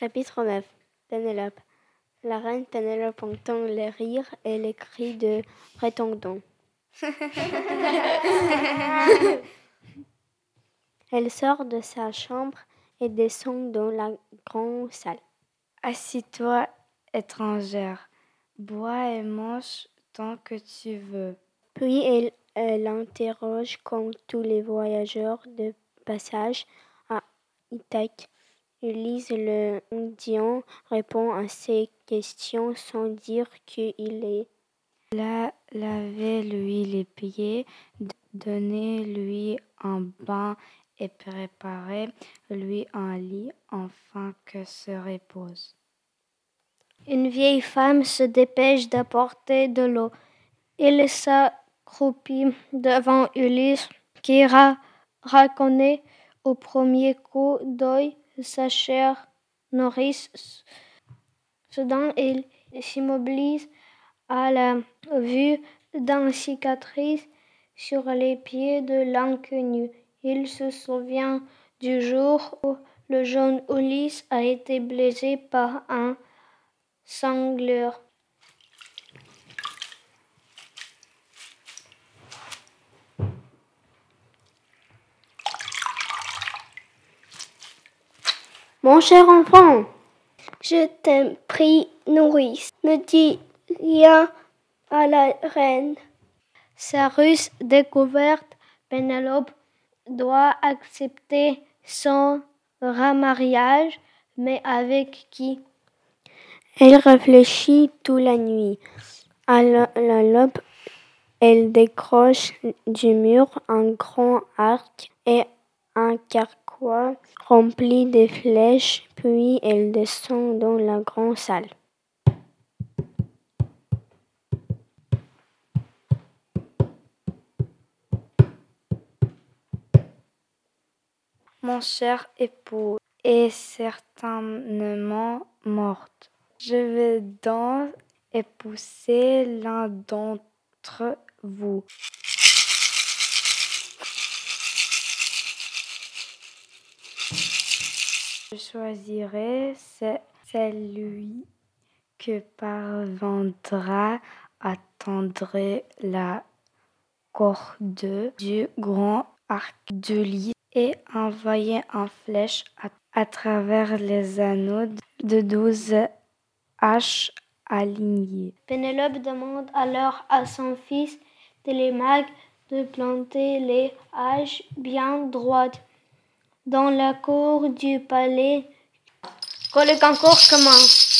Chapitre 9 Pénélope La reine Pénélope entend les rires et les cris de prétendants. Elle sort de sa chambre et descend dans la grande salle. Assis-toi, étrangère, bois et mange tant que tu veux. Puis elle, elle interroge comme tous les voyageurs de passage à Ithaque. Ulysse le Indien répond à ces questions sans dire qu'il est là, lavez-lui les pieds, donnez-lui un bain et préparez-lui un lit afin que se repose. Une vieille femme se dépêche d'apporter de l'eau. Il s'accroupit devant Ulysse qui reconnaît au premier coup d'œil sa chère nourrice. Soudain, il s'immobilise à la vue d'une cicatrice sur les pieds de l'inconnu. Il se souvient du jour où le jeune Ulysse a été blessé par un sangleur. Mon cher enfant, je t'ai pris nourrice, me dit rien à la reine. Sa ruse découverte, Pénélope doit accepter son remariage, mais avec qui? Elle réfléchit toute la nuit. À la l'aube, elle décroche du mur un grand arc et carquois rempli de flèches, puis elle descend dans la grande salle. Mon cher époux est certainement morte. Je vais donc épouser l'un d'entre vous. Je choisirai celui que parviendra à tendre la corde du grand arc de lit et envoyer une flèche à, travers les anneaux de douze haches alignées. Pénélope demande alors à son fils Télémaque de planter les haches bien droites dans la cour du palais. Quand le concours commence,